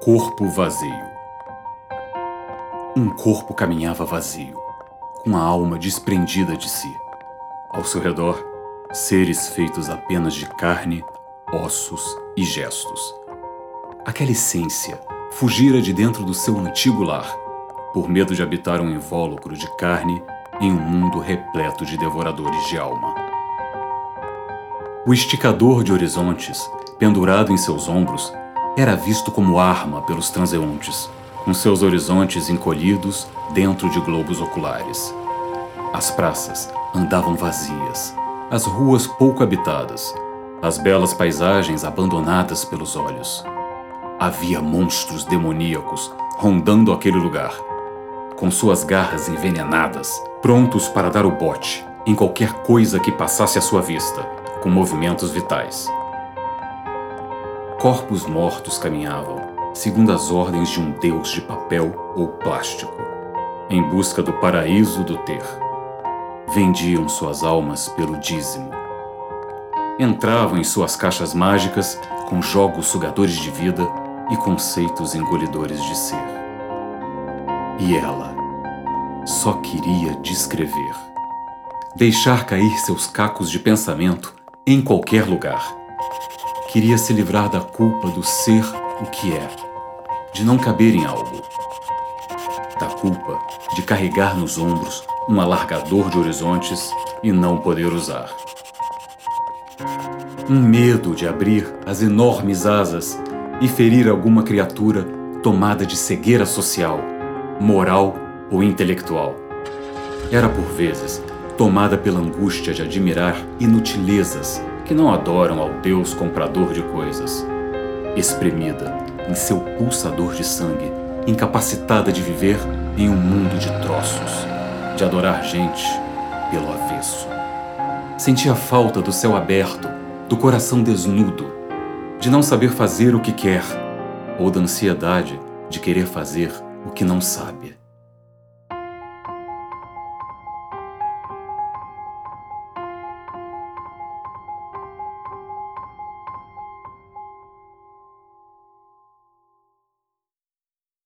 Corpo vazio. Um corpo caminhava vazio, com a alma desprendida de si. Ao seu redor, seres feitos apenas de carne, ossos e gestos. Aquela essência fugira de dentro do seu antigo lar, por medo de habitar um invólucro de carne em um mundo repleto de devoradores de alma. O esticador de horizontes, pendurado em seus ombros, era visto como arma pelos transeuntes, com seus horizontes encolhidos dentro de globos oculares. As praças andavam vazias, as ruas pouco habitadas, as belas paisagens abandonadas pelos olhos. Havia monstros demoníacos rondando aquele lugar, com suas garras envenenadas, prontos para dar o bote em qualquer coisa que passasse à sua vista, com movimentos vitais. Corpos mortos caminhavam, segundo as ordens de um deus de papel ou plástico, em busca do paraíso do ter. Vendiam suas almas pelo dízimo. Entravam em suas caixas mágicas com jogos sugadores de vida e conceitos engolidores de ser. E ela só queria descrever. Deixar cair seus cacos de pensamento em qualquer lugar Queria se livrar da culpa do ser o que é, de não caber em algo. Da culpa de carregar nos ombros um alargador de horizontes e não poder usar. Um medo de abrir as enormes asas e ferir alguma criatura tomada de cegueira social, moral ou intelectual. Era por vezes tomada pela angústia de admirar inutilezas que não adoram ao Deus comprador de coisas. Espremida em seu pulsador de sangue, incapacitada de viver em um mundo de troços, de adorar gente pelo avesso. Sentia falta do céu aberto, do coração desnudo, de não saber fazer o que quer, ou da ansiedade de querer fazer o que não sabe.